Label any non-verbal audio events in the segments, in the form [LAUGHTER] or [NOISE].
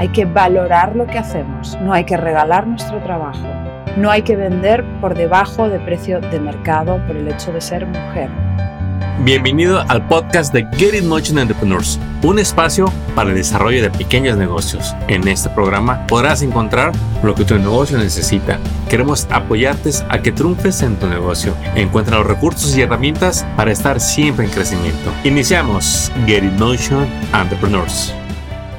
Hay que valorar lo que hacemos, no hay que regalar nuestro trabajo. No hay que vender por debajo de precio de mercado por el hecho de ser mujer. Bienvenido al podcast de Get It Motion Entrepreneurs, un espacio para el desarrollo de pequeños negocios. En este programa podrás encontrar lo que tu negocio necesita. Queremos apoyarte a que triunfes en tu negocio. Encuentra los recursos y herramientas para estar siempre en crecimiento. Iniciamos Get It Motion Entrepreneurs.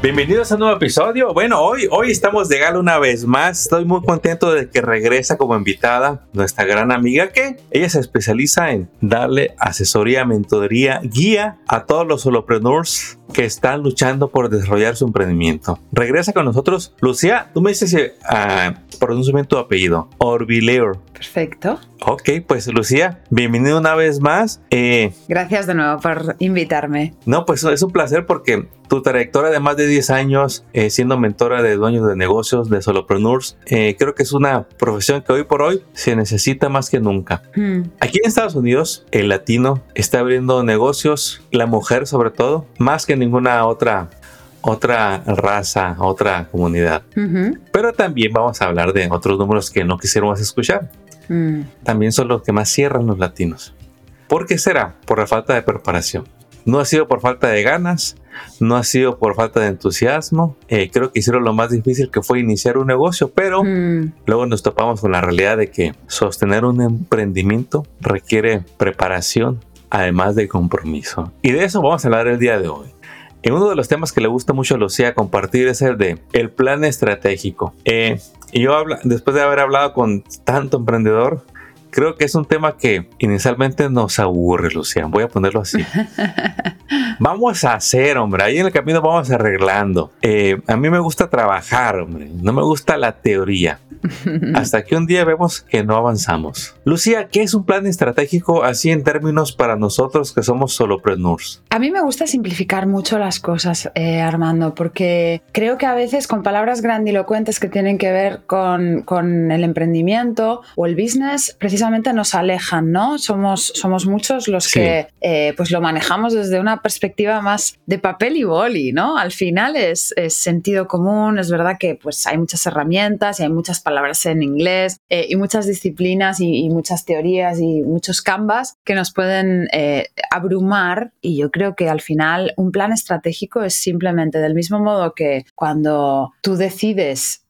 Bienvenidos a un nuevo episodio. Bueno, hoy, hoy estamos de gala una vez más. Estoy muy contento de que regresa como invitada nuestra gran amiga que ella se especializa en darle asesoría, mentoría, guía a todos los solopreneurs que están luchando por desarrollar su emprendimiento. Regresa con nosotros. Lucía, tú me dices uh, pronunciamiento tu apellido. Perfecto. Ok, pues Lucía, bienvenido una vez más. Eh, Gracias de nuevo por invitarme. No, pues es un placer porque tu trayectoria de más de 10 años eh, siendo mentora de dueños de negocios, de solopreneurs, eh, creo que es una profesión que hoy por hoy se necesita más que nunca. Hmm. Aquí en Estados Unidos, el latino está abriendo negocios, la mujer sobre todo, más que ninguna otra otra raza, otra comunidad. Pero también vamos a hablar de otros números que no quisiéramos escuchar. Hmm. También son los que más cierran los latinos. ¿Por qué será? Por la falta de preparación. No ha sido por falta de ganas, no ha sido por falta de entusiasmo. Eh, creo que hicieron lo más difícil que fue iniciar un negocio, pero mm. luego nos topamos con la realidad de que sostener un emprendimiento requiere preparación, además de compromiso. Y de eso vamos a hablar el día de hoy. En uno de los temas que le gusta mucho a Lucía compartir es el de el plan estratégico. Eh, y yo habla, después de haber hablado con tanto emprendedor, creo que es un tema que inicialmente nos aburre, Lucian. Voy a ponerlo así. [LAUGHS] vamos a hacer, hombre. Ahí en el camino vamos arreglando. Eh, a mí me gusta trabajar, hombre. No me gusta la teoría. Hasta que un día vemos que no avanzamos. Lucía, ¿qué es un plan estratégico así en términos para nosotros que somos solopreneurs? A mí me gusta simplificar mucho las cosas, eh, Armando, porque creo que a veces con palabras grandilocuentes que tienen que ver con, con el emprendimiento o el business, precisamente nos alejan, ¿no? Somos, somos muchos los que eh, pues lo manejamos desde una perspectiva más de papel y boli, ¿no? Al final es, sentido común, es verdad que pues hay muchas herramientas y hay muchas palabras en inglés eh, y muchas disciplinas y, muchas teorías y muchos canvas que nos pueden eh, abrumar y yo creo que al final un plan estratégico es simplemente del mismo modo que cuando tú decides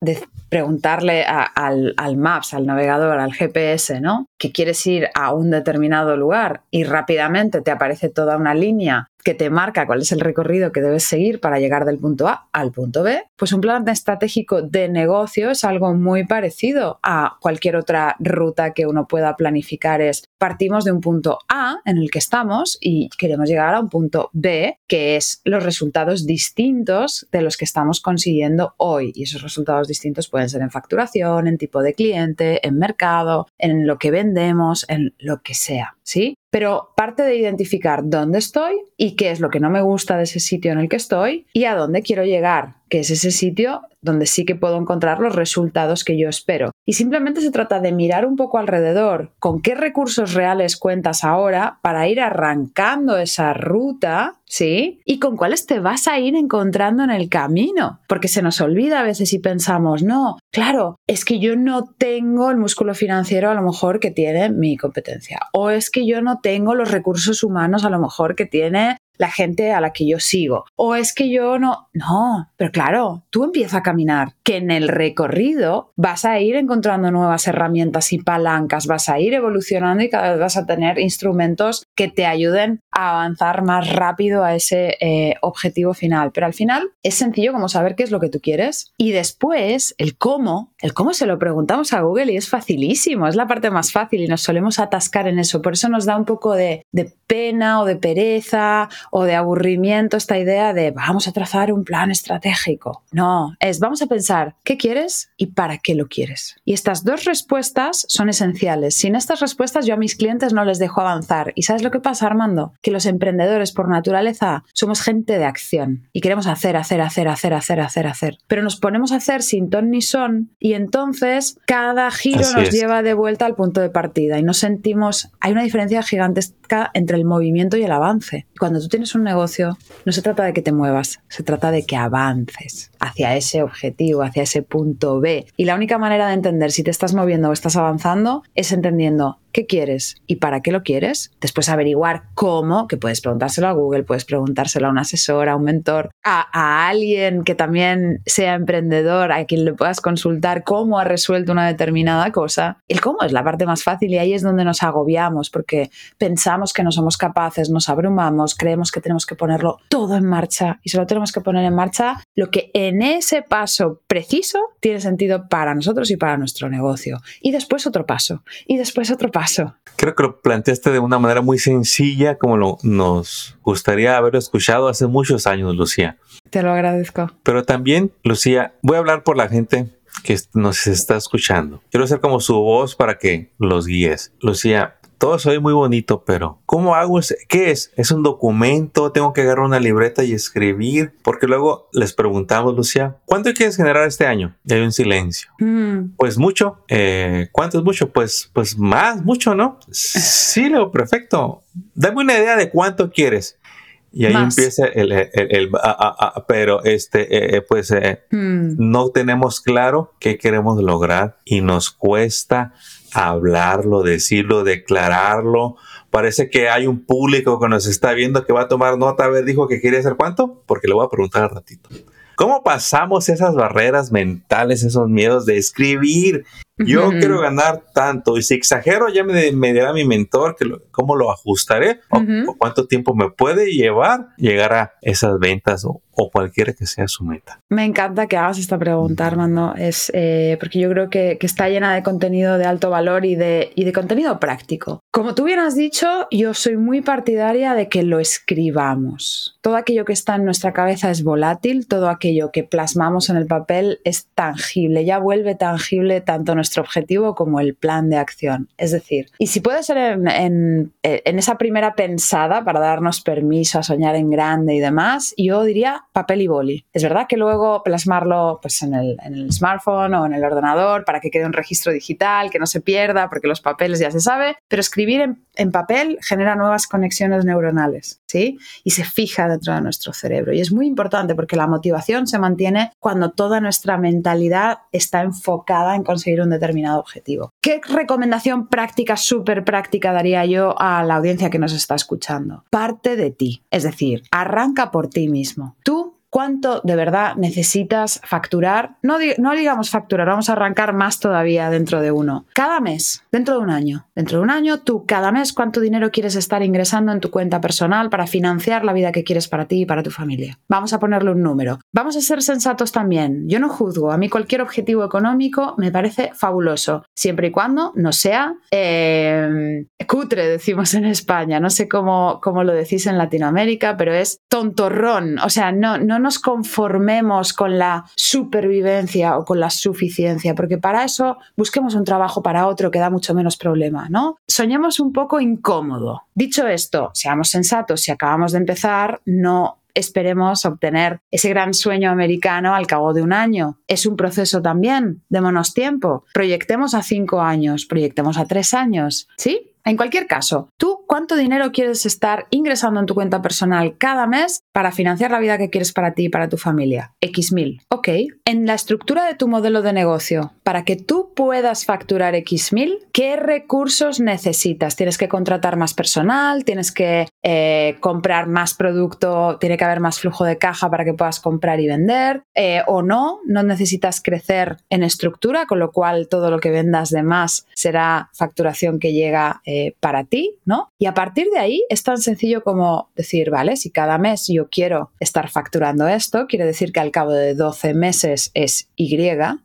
preguntarle al, al Maps, al navegador, al GPS, ¿no? Que quieres ir a un determinado lugar y rápidamente te aparece toda una línea que te marca cuál es el recorrido que debes seguir para llegar del punto A al punto B, pues un plan estratégico de negocio es algo muy parecido a cualquier otra ruta que uno pueda planificar. Es partimos de un punto A en el que estamos y queremos llegar a un punto B, que es los resultados distintos de los que estamos consiguiendo hoy. Y esos resultados distintos pueden ser en facturación, en tipo de cliente, en mercado, en lo que vendemos, en lo que sea. ¿Sí? Pero parte de identificar dónde estoy y qué es lo que no me gusta de ese sitio en el que estoy y a dónde quiero llegar, que es ese sitio donde sí que puedo encontrar los resultados que yo espero. Y simplemente se trata de mirar un poco alrededor, con qué recursos reales cuentas ahora para ir arrancando esa ruta, ¿sí? Y con cuáles te vas a ir encontrando en el camino, porque se nos olvida a veces y pensamos, no, claro, es que yo no tengo el músculo financiero a lo mejor que tiene mi competencia, o es que yo no tengo los recursos humanos a lo mejor que tiene la gente a la que yo sigo. O es que yo no, no, pero claro, tú empiezas a caminar, que en el recorrido vas a ir encontrando nuevas herramientas y palancas, vas a ir evolucionando y cada vez vas a tener instrumentos que te ayuden a avanzar más rápido a ese eh, objetivo final. Pero al final es sencillo como saber qué es lo que tú quieres y después el cómo, el cómo se lo preguntamos a Google y es facilísimo, es la parte más fácil y nos solemos atascar en eso. Por eso nos da un poco de, de pena o de pereza o de aburrimiento esta idea de vamos a trazar un plan estratégico. No, es vamos a pensar qué quieres y para qué lo quieres. Y estas dos respuestas son esenciales. Sin estas respuestas yo a mis clientes no les dejo avanzar. ¿Y sabes lo que pasa, Armando? Que los emprendedores por naturaleza somos gente de acción y queremos hacer, hacer, hacer, hacer, hacer, hacer, hacer. Pero nos ponemos a hacer sin ton ni son y entonces cada giro nos lleva de vuelta al punto de partida y nos sentimos, hay una diferencia gigantesca entre el movimiento y el avance. Cuando tú tienes un negocio, no se trata de que te muevas, se trata de que avances hacia ese objetivo, hacia ese punto B. Y la única manera de entender si te estás moviendo o estás avanzando es entendiendo qué quieres y para qué lo quieres. Después averiguar cómo, que puedes preguntárselo a Google, puedes preguntárselo a un asesor, a un mentor, a, a, alguien que también sea emprendedor, a quien le puedas consultar cómo ha resuelto una determinada cosa. El cómo es la parte más fácil y ahí es donde nos agobiamos porque pensamos que no somos capaces, nos abrumamos, creemos que tenemos que ponerlo todo en marcha y solo tenemos que poner en marcha lo que en ese paso preciso tiene sentido para nosotros y para nuestro negocio. Y después otro paso, y después otro paso. Creo que lo planteaste de una manera muy sencilla, como lo, nos gustaría haber escuchado hace muchos años, Lucía. Te lo agradezco. Pero también, Lucía, voy a hablar por la gente que nos está escuchando. Quiero ser como su voz para que los guíes. Lucía, todo soy muy bonito, pero ¿cómo hago? ¿Qué es? ¿Es un documento? ¿Tengo que agarrar una libreta y escribir? Porque luego les preguntamos, Lucía, ¿cuánto quieres generar este año? Y hay un silencio. Mm. Pues mucho. Eh, ¿Cuánto es mucho? Pues, pues más, mucho, ¿no? Sí, lo perfecto. Dame una idea de cuánto quieres. Y ahí empieza el, el, pero este, eh, eh, pues mm. no tenemos claro qué queremos lograr y nos cuesta hablarlo, decirlo, declararlo. Parece que hay un público que nos está viendo que va a tomar nota. A ver, dijo que quería hacer cuánto, porque le voy a preguntar al ratito. ¿Cómo pasamos esas barreras mentales, esos miedos de escribir? Yo quiero ganar tanto y si exagero ya me, me dirá mi mentor que cómo lo ajustaré o, cuánto tiempo me puede llevar llegar a esas ventas o, o cualquiera que sea su meta. Me encanta que hagas esta pregunta, Armando, es, eh, porque yo creo que, está llena de contenido de alto valor y de, y de contenido práctico. Como tú bien has dicho, yo soy muy partidaria de que lo escribamos. Todo aquello que está en nuestra cabeza es volátil, todo aquello que plasmamos en el papel es tangible, ya vuelve tangible tanto nuestro objetivo como el plan de acción. Es decir, y si puede ser en, en esa primera pensada para darnos permiso a soñar en grande y demás, yo diría papel y boli. Es verdad que luego plasmarlo pues, en, el, smartphone o en el ordenador para que quede un registro digital, que no se pierda, porque los papeles ya se sabe, pero escribir en, en papel genera nuevas conexiones neuronales, ¿sí? Y se fija dentro de nuestro cerebro. Y es muy importante porque la motivación se mantiene cuando toda nuestra mentalidad está enfocada en conseguir un determinado objetivo. ¿Qué recomendación práctica, súper práctica daría yo a la audiencia que nos está escuchando? Parte de ti, es decir, arranca por ti mismo. Cuánto de verdad necesitas facturar. No, digamos facturar, vamos a arrancar más todavía dentro de uno. Cada mes, dentro de un año. Dentro de un año, tú cada mes cuánto dinero quieres estar ingresando en tu cuenta personal para financiar la vida que quieres para ti y para tu familia. Vamos a ponerle un número. Vamos a ser sensatos también. Yo no juzgo. A mí cualquier objetivo económico me parece fabuloso, siempre y cuando no sea eh, cutre, decimos en España. No sé cómo, cómo lo decís en Latinoamérica, pero es tontorrón. O sea, no, no nos conformemos con la supervivencia o con la suficiencia, porque para eso busquemos un trabajo para otro que da mucho menos problema, ¿no? Soñemos un poco incómodo. Dicho esto, seamos sensatos, si acabamos de empezar, no esperemos obtener ese gran sueño americano al cabo de un año. Es un proceso también, démonos tiempo. Proyectemos a cinco años, proyectemos a tres años, ¿sí? En cualquier caso, ¿tú cuánto dinero quieres estar ingresando en tu cuenta personal cada mes para financiar la vida que quieres para ti y para tu familia? X mil. Ok. En la estructura de tu modelo de negocio, para que tú puedas facturar X mil, ¿qué recursos necesitas? ¿Tienes que contratar más personal? ¿Tienes que eh, comprar más producto? ¿Tiene que haber más flujo de caja para que puedas comprar y vender? Eh, ¿O no? ¿No necesitas crecer en estructura? Con lo cual todo lo que vendas de más será facturación que llega para ti, ¿no? Y a partir de ahí es tan sencillo como decir, vale, si cada mes yo quiero estar facturando esto, quiere decir que al cabo de 12 meses es Y,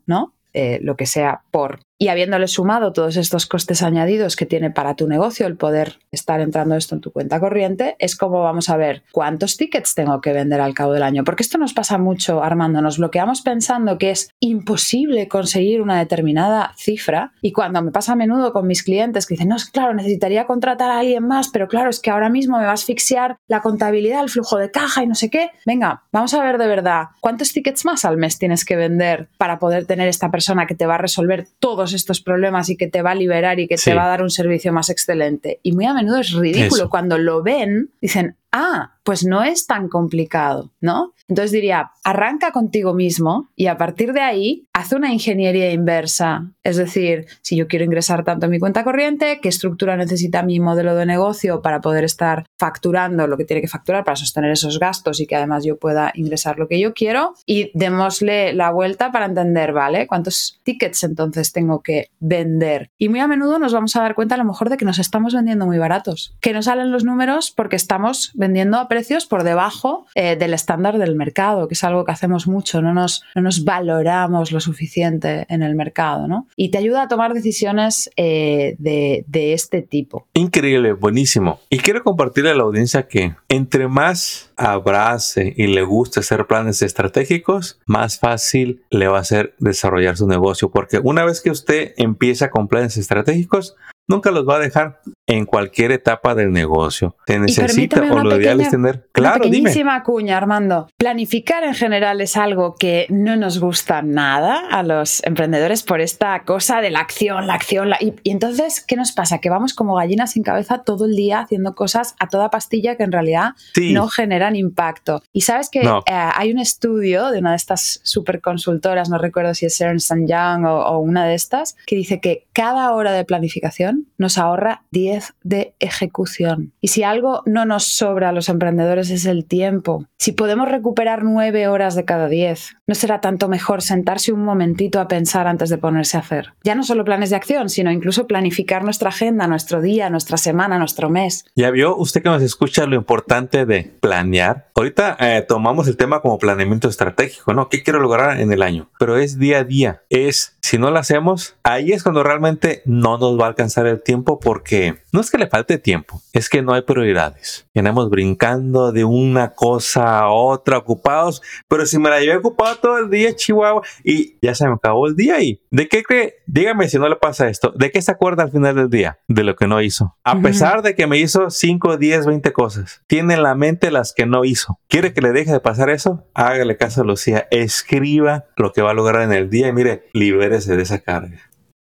¿no? Eh, lo que sea por y habiéndole sumado todos estos costes añadidos que tiene para tu negocio el poder estar entrando esto en tu cuenta corriente, es como vamos a ver cuántos tickets tengo que vender al cabo del año. Porque esto nos pasa mucho, Armando, nos bloqueamos pensando que es imposible conseguir una determinada cifra y cuando me pasa a menudo con mis clientes que dicen, no, claro, necesitaría contratar a alguien más, pero claro, es que ahora mismo me va a asfixiar la contabilidad, el flujo de caja y no sé qué. Venga, vamos a ver de verdad cuántos tickets más al mes tienes que vender para poder tener esta persona que te va a resolver todo todos estos problemas y que te va a liberar y que te va a dar un servicio más excelente. Y muy a menudo es ridículo. Cuando lo ven, dicen, ah, pues no es tan complicado, ¿no? Entonces diría, arranca contigo mismo y a partir de ahí haz una ingeniería inversa. Es decir, si yo quiero ingresar tanto en mi cuenta corriente, ¿qué estructura necesita mi modelo de negocio para poder estar facturando lo que tiene que facturar para sostener esos gastos y que además yo pueda ingresar lo que yo quiero? Y démosle la vuelta para entender, ¿vale? ¿Cuántos tickets entonces tengo que vender? Y muy a menudo nos vamos a dar cuenta a lo mejor de que nos estamos vendiendo muy baratos, que no salen los números porque estamos vendiendo a precios por debajo eh, del estándar del mercado, que es algo que hacemos mucho, no nos, no nos valoramos lo suficiente en el mercado, ¿no? Y te ayuda a tomar decisiones eh, de, de este tipo. Increíble, buenísimo. Y quiero compartirle a la audiencia que entre más abrace y le guste hacer planes estratégicos, más fácil le va a ser desarrollar su negocio, porque una vez que usted empieza con planes estratégicos, nunca los va a dejar en cualquier etapa del negocio. Te necesita o lo ideal es tener. Claro, una pequeñísima cuña, Armando. Planificar en general es algo que no nos gusta nada a los emprendedores por esta cosa de la acción, la acción. Y, entonces, ¿qué nos pasa? Que vamos como gallinas sin cabeza todo el día haciendo cosas a toda pastilla que en realidad no generan impacto. Y sabes que eh, hay un estudio de una de estas super consultoras, no recuerdo si es Ernst Young o, o una de estas, que dice que cada hora de planificación nos ahorra 10 de ejecución. Y si algo no nos sobra a los emprendedores es el tiempo. Si podemos recuperar 9 horas de cada 10, ¿no será tanto mejor sentarse un momentito a pensar antes de ponerse a hacer? Ya no solo planes de acción, sino incluso planificar nuestra agenda, nuestro día, nuestra semana, nuestro mes. Ya vio usted que nos escucha lo importante de planear. Ahorita eh, tomamos el tema como planeamiento estratégico, ¿no? ¿Qué quiero lograr en el año? Pero es día a día. Es, si no lo hacemos, ahí es cuando realmente no nos va a alcanzar el tiempo porque no es que le falte tiempo, es que no hay prioridades. Venimos brincando de una cosa a otra, ocupados, pero si me la llevé ocupado todo el día, Chihuahua, y ya se me acabó el día y ¿de qué cree? Dígame si no le pasa esto, ¿de qué se acuerda al final del día? De lo que no hizo. A pesar de que me hizo 5, 10, 20 cosas, tiene en la mente las que no hizo. ¿Quiere que le deje de pasar eso? Hágale caso a Lucía, escriba lo que va a lograr en el día y mire, libérese de esa carga.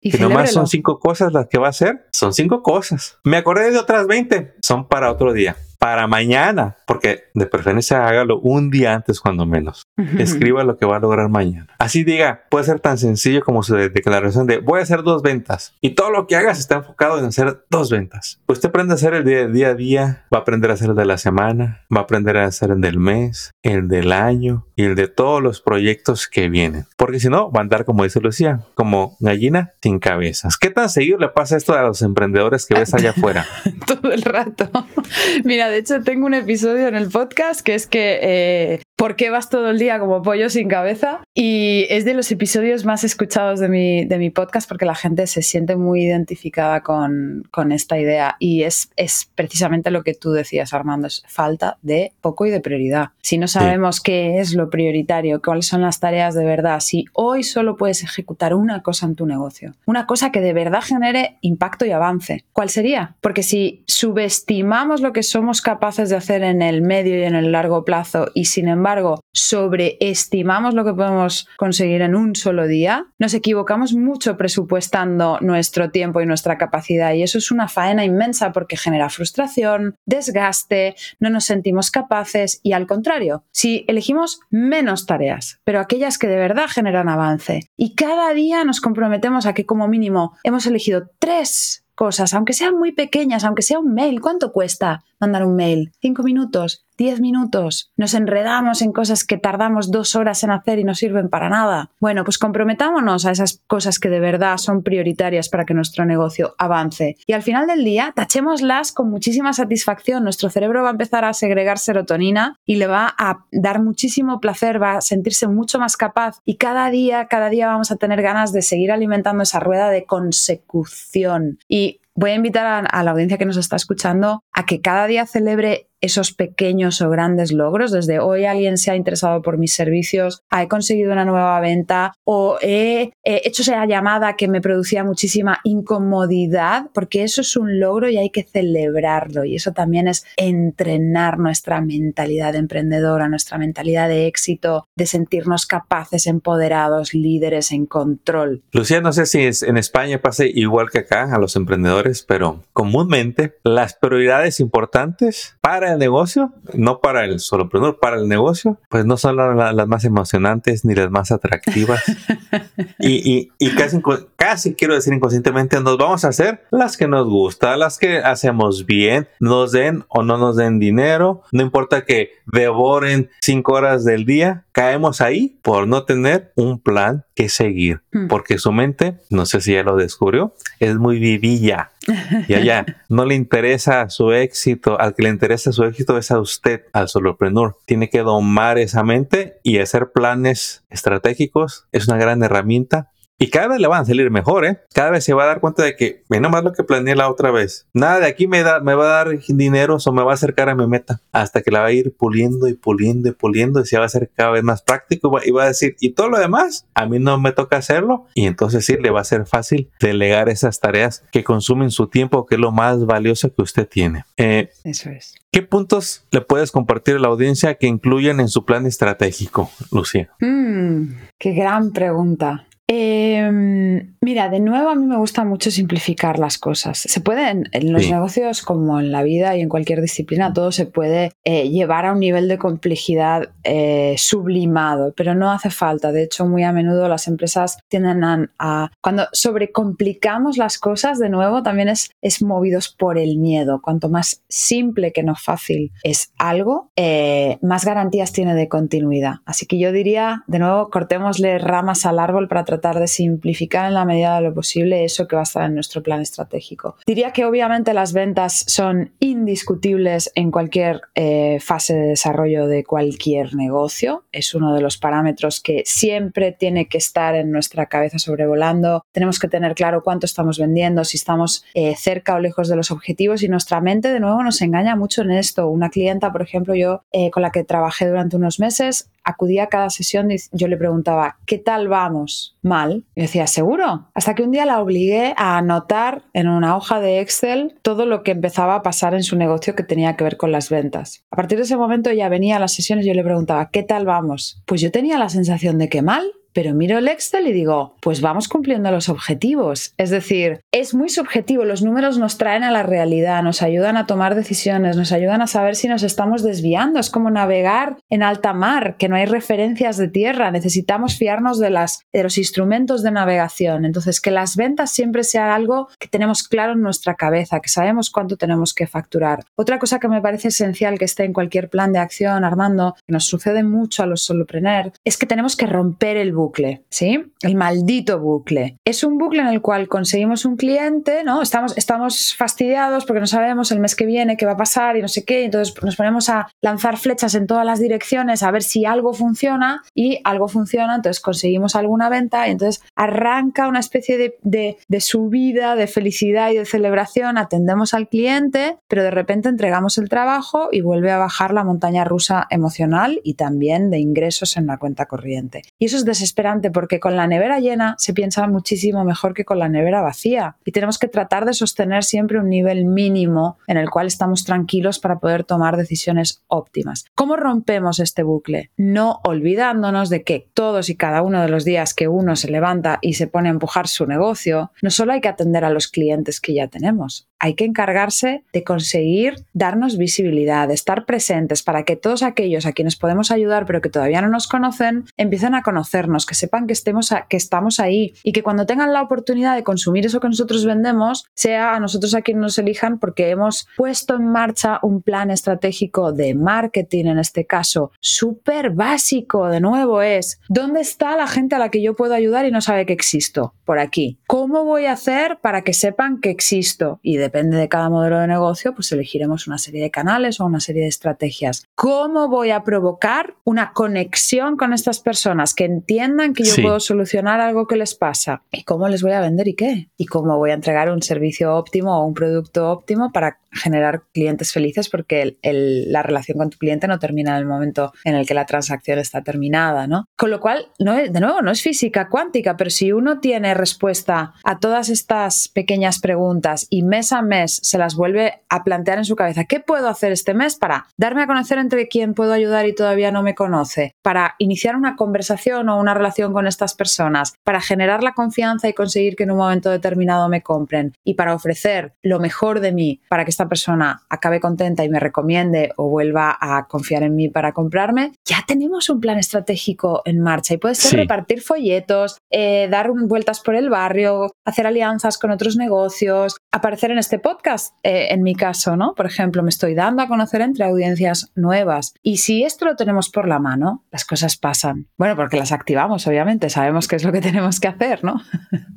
Y que nomás son cinco cosas las que va a hacer. Son cinco cosas. Me acordé de otras 20. Son para otro día para mañana, porque de preferencia hágalo un día antes cuando menos. Escriba lo que va a lograr mañana. Así diga, puede ser tan sencillo como su declaración de voy a hacer dos ventas y todo lo que hagas está enfocado en hacer dos ventas. Usted aprende a hacer el día, día a día, va a aprender a hacer el de la semana, va a aprender a hacer el del mes, el del año y el de todos los proyectos que vienen. Porque si no, va a andar como dice Lucía, como gallina sin cabezas. ¿Qué tan seguido le pasa esto a los emprendedores que ves allá afuera? [LAUGHS] todo el rato. [LAUGHS] Mira, de hecho tengo un episodio en el podcast que es que eh, ¿por qué vas todo el día como pollo sin cabeza? Y es de los episodios más escuchados de mi, de mi podcast porque la gente se siente muy identificada con, con esta idea y es, es precisamente lo que tú decías, Armando, es falta de poco y de prioridad. Si no sabemos qué es lo prioritario, cuáles son las tareas de verdad, si hoy solo puedes ejecutar una cosa en tu negocio, una cosa que de verdad genere impacto y avance, ¿cuál sería? Porque si subestimamos lo que somos capaces de hacer en el medio y en el largo plazo y sin embargo sobreestimamos lo que podemos conseguir en un solo día, nos equivocamos mucho presupuestando nuestro tiempo y nuestra capacidad y eso es una faena inmensa porque genera frustración, desgaste, no nos sentimos capaces y al contrario, si elegimos menos tareas, pero aquellas que de verdad generan avance y cada día nos comprometemos a que como mínimo hemos elegido tres cosas, aunque sean muy pequeñas, aunque sea un mail, ¿cuánto cuesta mandar un mail? ¿Cinco minutos? ¿Diez minutos? Nos enredamos en cosas que tardamos dos horas en hacer y no sirven para nada. Bueno, pues comprometámonos a esas cosas que de verdad son prioritarias para que nuestro negocio avance. Y al final del día, tachémoslas con muchísima satisfacción. Nuestro cerebro va a empezar a segregar serotonina y le va a dar muchísimo placer, va a sentirse mucho más capaz y cada día, cada día vamos a tener ganas de seguir alimentando esa rueda de consecución. Y voy a invitar a, la audiencia que nos está escuchando a que cada día celebre esos pequeños o grandes logros, desde hoy alguien se ha interesado por mis servicios, he conseguido una nueva venta o he, hecho esa llamada que me producía muchísima incomodidad, porque eso es un logro y hay que celebrarlo y eso también es entrenar nuestra mentalidad emprendedora, nuestra mentalidad de éxito, de sentirnos capaces, empoderados, líderes en control. Lucía, no sé si en España pase igual que acá a los emprendedores, pero comúnmente las prioridades importantes para el negocio, no para el solopreneur, para el negocio, pues no son las, más emocionantes ni las más atractivas. [LAUGHS] y, casi, casi quiero decir inconscientemente, nos vamos a hacer las que nos gustan, las que hacemos bien, nos den o no nos den dinero, no importa que devoren cinco horas del día, caemos ahí por no tener un plan que seguir, hmm. porque su mente, no sé si ya lo descubrió, es muy vivilla. [LAUGHS] Y allá no le interesa su éxito, al que le interesa su éxito es a usted, al solopreneur. Tiene que domar esa mente y hacer planes estratégicos. Es una gran herramienta y cada vez le van a salir mejor, ¿eh? Cada vez se va a dar cuenta de que, menos más lo que planeé la otra vez. Nada de aquí me, da, me va a dar dinero o me va a acercar a mi meta. Hasta que la va a ir puliendo y puliendo y puliendo y se va a hacer cada vez más práctico y va a decir, y todo lo demás, a mí no me toca hacerlo. Y entonces sí, le va a ser fácil delegar esas tareas que consumen su tiempo, que es lo más valioso que usted tiene. Eh, Eso es. ¿Qué puntos le puedes compartir a la audiencia que incluyen en su plan estratégico, Lucía? Mm, qué gran pregunta. Em, mira, de nuevo a mí me gusta mucho simplificar las cosas. Se puede en, los negocios como en la vida y en cualquier disciplina, todo se puede eh, llevar a un nivel de complejidad eh, sublimado, pero no hace falta. De hecho, muy a menudo las empresas tienden a, cuando sobrecomplicamos las cosas, de nuevo, también es, es movidos por el miedo. Cuanto más simple que no fácil es algo, eh, más garantías tiene de continuidad. Así que yo diría, de nuevo, cortémosle ramas al árbol para tratar de simplificar en la medida de lo posible eso que va a estar en nuestro plan estratégico. Diría que obviamente las ventas son indiscutibles en cualquier eh, fase de desarrollo de cualquier negocio. Es uno de los parámetros que siempre tiene que estar en nuestra cabeza sobrevolando. Tenemos que tener claro cuánto estamos vendiendo, si estamos eh, cerca o lejos de los objetivos y nuestra mente de nuevo nos engaña mucho en esto. Una clienta, por ejemplo, yo eh, con la que trabajé durante unos meses, acudía a cada sesión y yo le preguntaba, ¿qué tal vamos? Mal. Y decía, ¿seguro? Hasta que un día la obligué a anotar en una hoja de Excel todo lo que empezaba a pasar en su negocio que tenía que ver con las ventas. A partir de ese momento ella venía a las sesiones y yo le preguntaba, ¿qué tal vamos? Pues yo tenía la sensación de que mal, pero miro el Excel y digo, pues vamos cumpliendo los objetivos. Es decir, es muy subjetivo, los números nos traen a la realidad, nos ayudan a tomar decisiones, nos ayudan a saber si nos estamos desviando. Es como navegar en alta mar, que no hay referencias de tierra, necesitamos fiarnos de, las, de los instrumentos de navegación. Entonces, que las ventas siempre sean algo que tenemos claro en nuestra cabeza, que sabemos cuánto tenemos que facturar. Otra cosa que me parece esencial que esté en cualquier plan de acción, Armando, que nos sucede mucho a los solopreneurs, es que tenemos que romper el bucle, ¿sí? El maldito bucle. Es un bucle en el cual conseguimos un cliente, ¿no? Estamos, estamos fastidiados porque no sabemos el mes que viene qué va a pasar y no sé qué, entonces nos ponemos a lanzar flechas en todas las direcciones a ver si algo funciona y algo funciona, entonces conseguimos alguna venta y entonces arranca una especie de, de, subida, de felicidad y de celebración, atendemos al cliente, pero de repente entregamos el trabajo y vuelve a bajar la montaña rusa emocional y también de ingresos en la cuenta corriente. Y eso es desesperante esperante porque con la nevera llena se piensa muchísimo mejor que con la nevera vacía y tenemos que tratar de sostener siempre un nivel mínimo en el cual estamos tranquilos para poder tomar decisiones óptimas. ¿Cómo rompemos este bucle? No olvidándonos de que todos y cada uno de los días que uno se levanta y se pone a empujar su negocio, no solo hay que atender a los clientes que ya tenemos, hay que encargarse de conseguir darnos visibilidad, de estar presentes para que todos aquellos a quienes podemos ayudar pero que todavía no nos conocen empiecen a conocernos, que sepan que, estemos que estamos ahí y que cuando tengan la oportunidad de consumir eso que nosotros vendemos, sea a nosotros a quienes nos elijan porque hemos puesto en marcha un plan estratégico de marketing en este caso, súper básico, de nuevo es, ¿dónde está la gente a la que yo puedo ayudar y no sabe que existo? Por aquí. ¿Cómo voy a hacer para que sepan que existo? Y de depende de cada modelo de negocio, pues elegiremos una serie de canales o una serie de estrategias. ¿Cómo voy a provocar una conexión con estas personas que entiendan que yo puedo solucionar algo que les pasa? ¿Y cómo les voy a vender y qué? ¿Y cómo voy a entregar un servicio óptimo o un producto óptimo para generar clientes felices? Porque la relación con tu cliente no termina en el momento en el que la transacción está terminada, ¿no? Con lo cual, no de nuevo, no es física cuántica, pero si uno tiene respuesta a todas estas pequeñas preguntas y mes mes se las vuelve a plantear en su cabeza, ¿qué puedo hacer este mes para darme a conocer entre quien puedo ayudar y todavía no me conoce? Para iniciar una conversación o una relación con estas personas, para generar la confianza y conseguir que en un momento determinado me compren y para ofrecer lo mejor de mí para que esta persona acabe contenta y me recomiende o vuelva a confiar en mí para comprarme, ya tenemos un plan estratégico en marcha y puede ser repartir folletos, eh, dar vueltas por el barrio, hacer alianzas con otros negocios, aparecer en este podcast, eh, en mi caso, ¿no? Por ejemplo, me estoy dando a conocer entre audiencias nuevas. Y si esto lo tenemos por la mano, las cosas pasan. Bueno, porque las activamos, obviamente, sabemos qué es lo que [LAUGHS] tenemos que hacer, ¿no?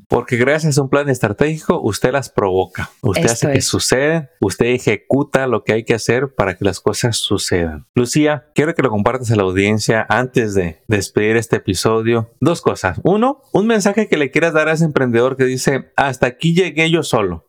Porque gracias a un plan estratégico, usted las provoca, usted hace que suceden, usted ejecuta lo que hay que hacer para que las cosas sucedan. Lucía, quiero que lo compartas a la audiencia antes de despedir este episodio. Dos cosas. Uno, un mensaje que le quieras dar a ese emprendedor que dice, hasta aquí llegué yo solo,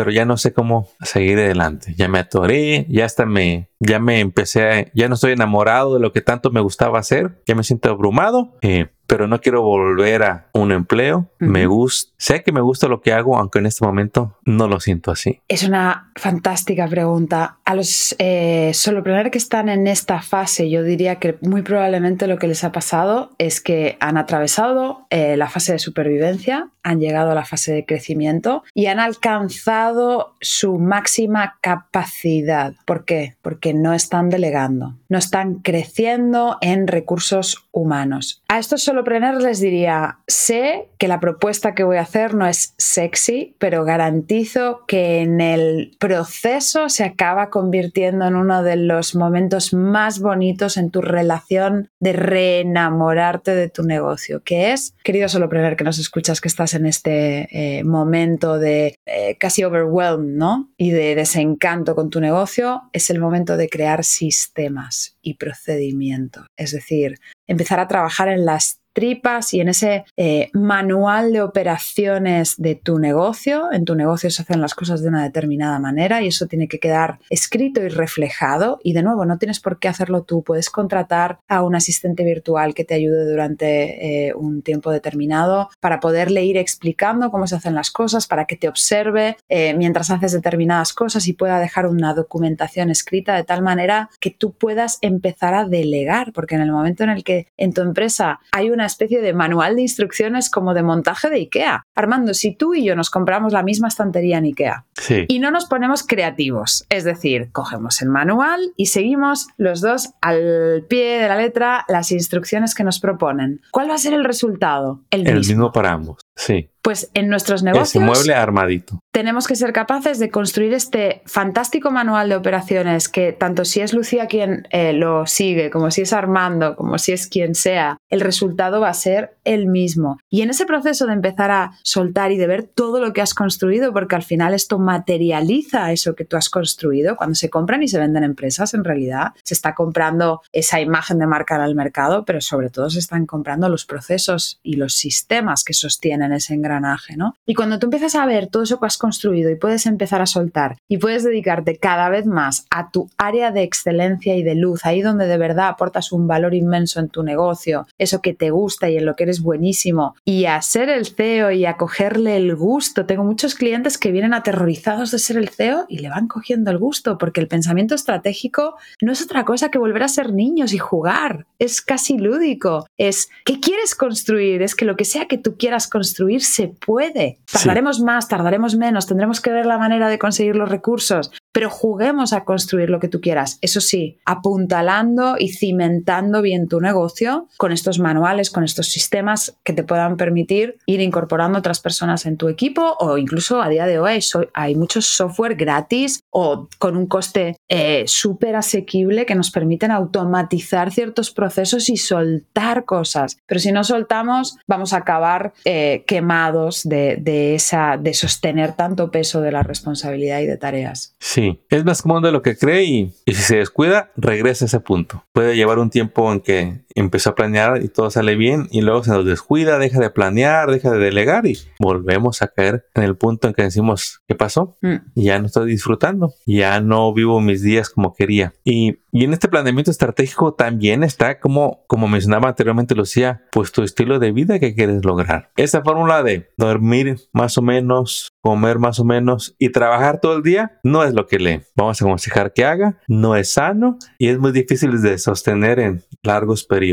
pero ya no sé cómo seguir adelante. Ya me atoré, ya hasta me, ya me empecé, a, ya no estoy enamorado de lo que tanto me gustaba hacer, ya me siento abrumado. Eh, pero no quiero volver a un empleo. Me gusta, sé que me gusta lo que hago, aunque en este momento no lo siento así. Es una fantástica pregunta. A los eh, solopreneurs que están en esta fase, yo diría que muy probablemente lo que les ha pasado es que han atravesado eh, la fase de supervivencia, han llegado a la fase de crecimiento y han alcanzado su máxima capacidad. ¿Por qué? Porque no están delegando, no están creciendo en recursos humanos. A estos solo les diría, sé que la propuesta que voy a hacer no es sexy, pero garantizo que en el proceso se acaba convirtiendo en uno de los momentos más bonitos en tu relación de reenamorarte de tu negocio, que es, querido solopreneur que nos escuchas que estás en este eh, momento de eh, casi overwhelm, ¿no? Y de desencanto con tu negocio, es el momento de crear sistemas y procedimientos. Es decir, empezar a trabajar en las tripas y en ese eh, manual de operaciones de tu negocio. En tu negocio se hacen las cosas de una determinada manera y eso tiene que quedar escrito y reflejado. Y de nuevo, no tienes por qué hacerlo tú. Puedes contratar a un asistente virtual que te ayude durante eh, un tiempo determinado para poderle ir explicando cómo se hacen las cosas, para que te observe eh, mientras haces determinadas cosas y pueda dejar una documentación escrita de tal manera que tú puedas empezar a delegar. Porque en el momento en el que en tu empresa hay una especie de manual de instrucciones como de montaje de IKEA. Armando, si tú y yo nos compramos la misma estantería en IKEA y no nos ponemos creativos, es decir, cogemos el manual y seguimos los dos al pie de la letra las instrucciones que nos proponen, ¿cuál va a ser el resultado? El, el mismo para ambos. Sí. Pues en nuestros negocios. Ese mueble armadito. Tenemos que ser capaces de construir este fantástico manual de operaciones que, tanto si es Lucía quien eh, lo sigue, como si es Armando, como si es quien sea, el resultado va a ser el mismo. Y en ese proceso de empezar a soltar y de ver todo lo que has construido, porque al final esto materializa eso que tú has construido, cuando se compran y se venden empresas, en realidad se está comprando esa imagen de marca al mercado, pero sobre todo se están comprando los procesos y los sistemas que sostienen ese engranaje, ¿no? Y cuando tú empiezas a ver todo eso que has construido y puedes empezar a soltar y puedes dedicarte cada vez más a tu área de excelencia y de luz, ahí donde de verdad aportas un valor inmenso en tu negocio, eso que te gusta y en lo que eres buenísimo, y a ser el CEO y a cogerle el gusto. Tengo muchos clientes que vienen aterrorizados de ser el CEO y le van cogiendo el gusto, porque el pensamiento estratégico no es otra cosa que volver a ser niños y jugar, es casi lúdico, es ¿qué quieres construir? Es que lo que sea que tú quieras construir, se puede. Tardaremos más, tardaremos menos, tendremos que ver la manera de conseguir los recursos, pero juguemos a construir lo que tú quieras. Eso sí, apuntalando y cimentando bien tu negocio con estos manuales, con estos sistemas que te puedan permitir ir incorporando otras personas en tu equipo o incluso a día de hoy hay, muchos software gratis o con un coste eh, súper asequible que nos permiten automatizar ciertos procesos y soltar cosas. Pero si no soltamos, vamos a acabar eh, quemados de, esa, de sostener tanto peso de la responsabilidad y de tareas. Sí, es más común de lo que cree y, y si se descuida, regresa a ese punto. Puede llevar un tiempo en que empezó a planear y todo sale bien y luego se nos descuida, deja de planear, deja de delegar y volvemos a caer en el punto en que decimos, ¿qué pasó? Mm. Ya no estoy disfrutando, ya no vivo mis días como quería. Y, y en este planeamiento estratégico también está como, como mencionaba anteriormente Lucía, pues tu estilo de vida que quieres lograr. Esa fórmula de dormir más o menos, comer más o menos y trabajar todo el día no es lo que le vamos a aconsejar que haga, no es sano y es muy difícil de sostener en largos periodos.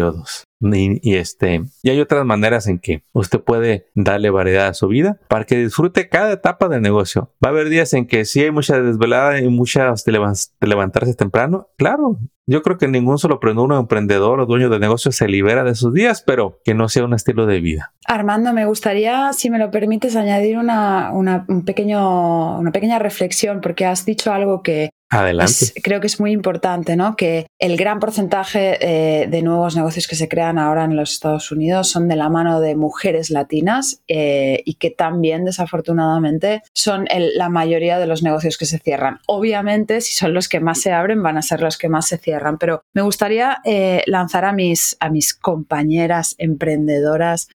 Y, este, y hay otras maneras en que usted puede darle variedad a su vida para que disfrute cada etapa del negocio. Va a haber días en que sí hay mucha desvelada y muchas de, levantarse temprano. Claro, yo creo que ningún solo emprendedor o dueño de negocio se libera de sus días, pero que no sea un estilo de vida. Armando, me gustaría, si me lo permites, añadir una pequeña reflexión, porque has dicho algo que Adelante. creo que es muy importante, ¿no? Que el gran porcentaje eh, de nuevos negocios que se crean ahora en los Estados Unidos son de la mano de mujeres latinas eh, y que también, desafortunadamente, son la mayoría de los negocios que se cierran. Obviamente, si son los que más se abren, van a ser los que más se cierran. Pero me gustaría eh, lanzar a mis, a mis compañeras emprendedoras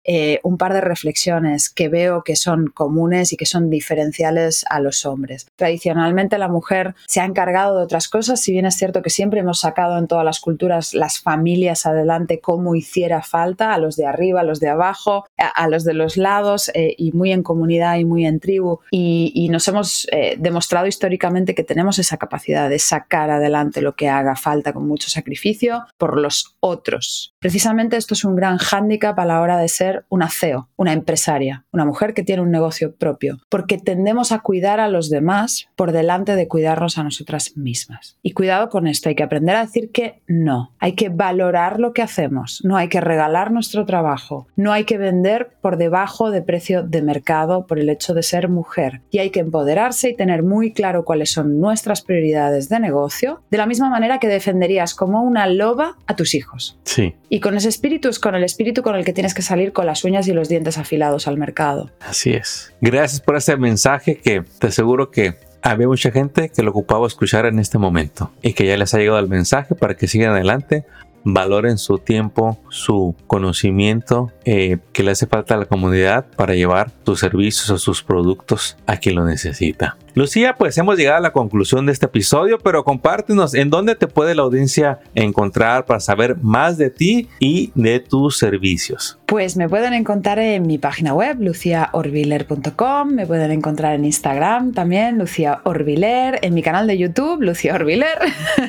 un par de reflexiones que veo que son comunes y que son diferenciales a los hombres. Tradicionalmente, la mujer se ha encargado cargado de otras cosas, si bien es cierto que siempre hemos sacado en todas las culturas las familias adelante como hiciera falta, a los de arriba, a los de abajo, a, los de los lados eh, y muy en comunidad y muy en tribu. Y, nos hemos eh, demostrado históricamente que tenemos esa capacidad de sacar adelante lo que haga falta con mucho sacrificio por los otros. Precisamente esto es un gran hándicap a la hora de ser una CEO, una empresaria, una mujer que tiene un negocio propio, porque tendemos a cuidar a los demás por delante de cuidarnos a nosotros mismas. Y cuidado con esto, hay que aprender a decir que no, hay que valorar lo que hacemos, no hay que regalar nuestro trabajo, no hay que vender por debajo de precio de mercado por el hecho de ser mujer y hay que empoderarse y tener muy claro cuáles son nuestras prioridades de negocio, de la misma manera que defenderías como una loba a tus hijos. Sí. Y con ese espíritu es con el espíritu con el que tienes que salir con las uñas y los dientes afilados al mercado. Así es. Gracias por ese mensaje que te aseguro que había mucha gente que lo ocupaba escuchar en este momento y que ya les ha llegado el mensaje para que sigan adelante, valoren su tiempo, su conocimiento eh, que le hace falta a la comunidad para llevar sus servicios o sus productos a quien lo necesita. Lucía, pues hemos llegado a la conclusión de este episodio, pero compártenos en dónde te puede la audiencia encontrar para saber más de ti y de tus servicios. Pues me pueden encontrar en mi página web, luciaorbiler.com, me pueden encontrar en Instagram también, Lucia Orbiler, en mi canal de YouTube, Lucia Orbiler,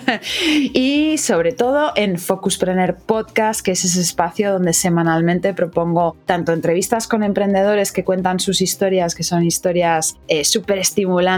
[LAUGHS] y sobre todo en Focuspreneur Podcast, que es ese espacio donde semanalmente propongo tanto entrevistas con emprendedores que cuentan sus historias, que son historias eh, súper estimulantes,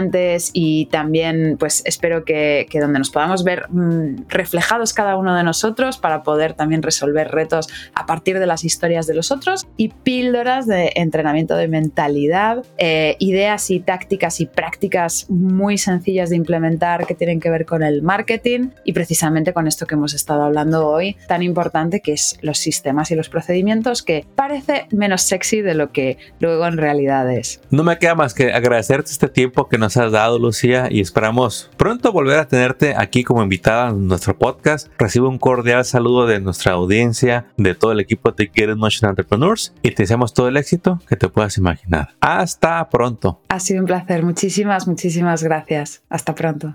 y también pues espero que, donde nos podamos ver mm, reflejados cada uno de nosotros para poder también resolver retos a partir de las historias de los otros y píldoras de entrenamiento de mentalidad, eh, ideas y tácticas y prácticas muy sencillas de implementar que tienen que ver con el marketing y precisamente con esto que hemos estado hablando hoy tan importante que es los sistemas y los procedimientos que parece menos sexy de lo que luego en realidad es. No me queda más que agradecerte este tiempo que nos nos has dado, Lucía, y esperamos pronto volver a tenerte aquí como invitada en nuestro podcast. Recibe un cordial saludo de nuestra audiencia, de todo el equipo de Get Motion Entrepreneurs y te deseamos todo el éxito que te puedas imaginar. Hasta pronto. Ha sido un placer. Muchísimas, muchísimas gracias. Hasta pronto.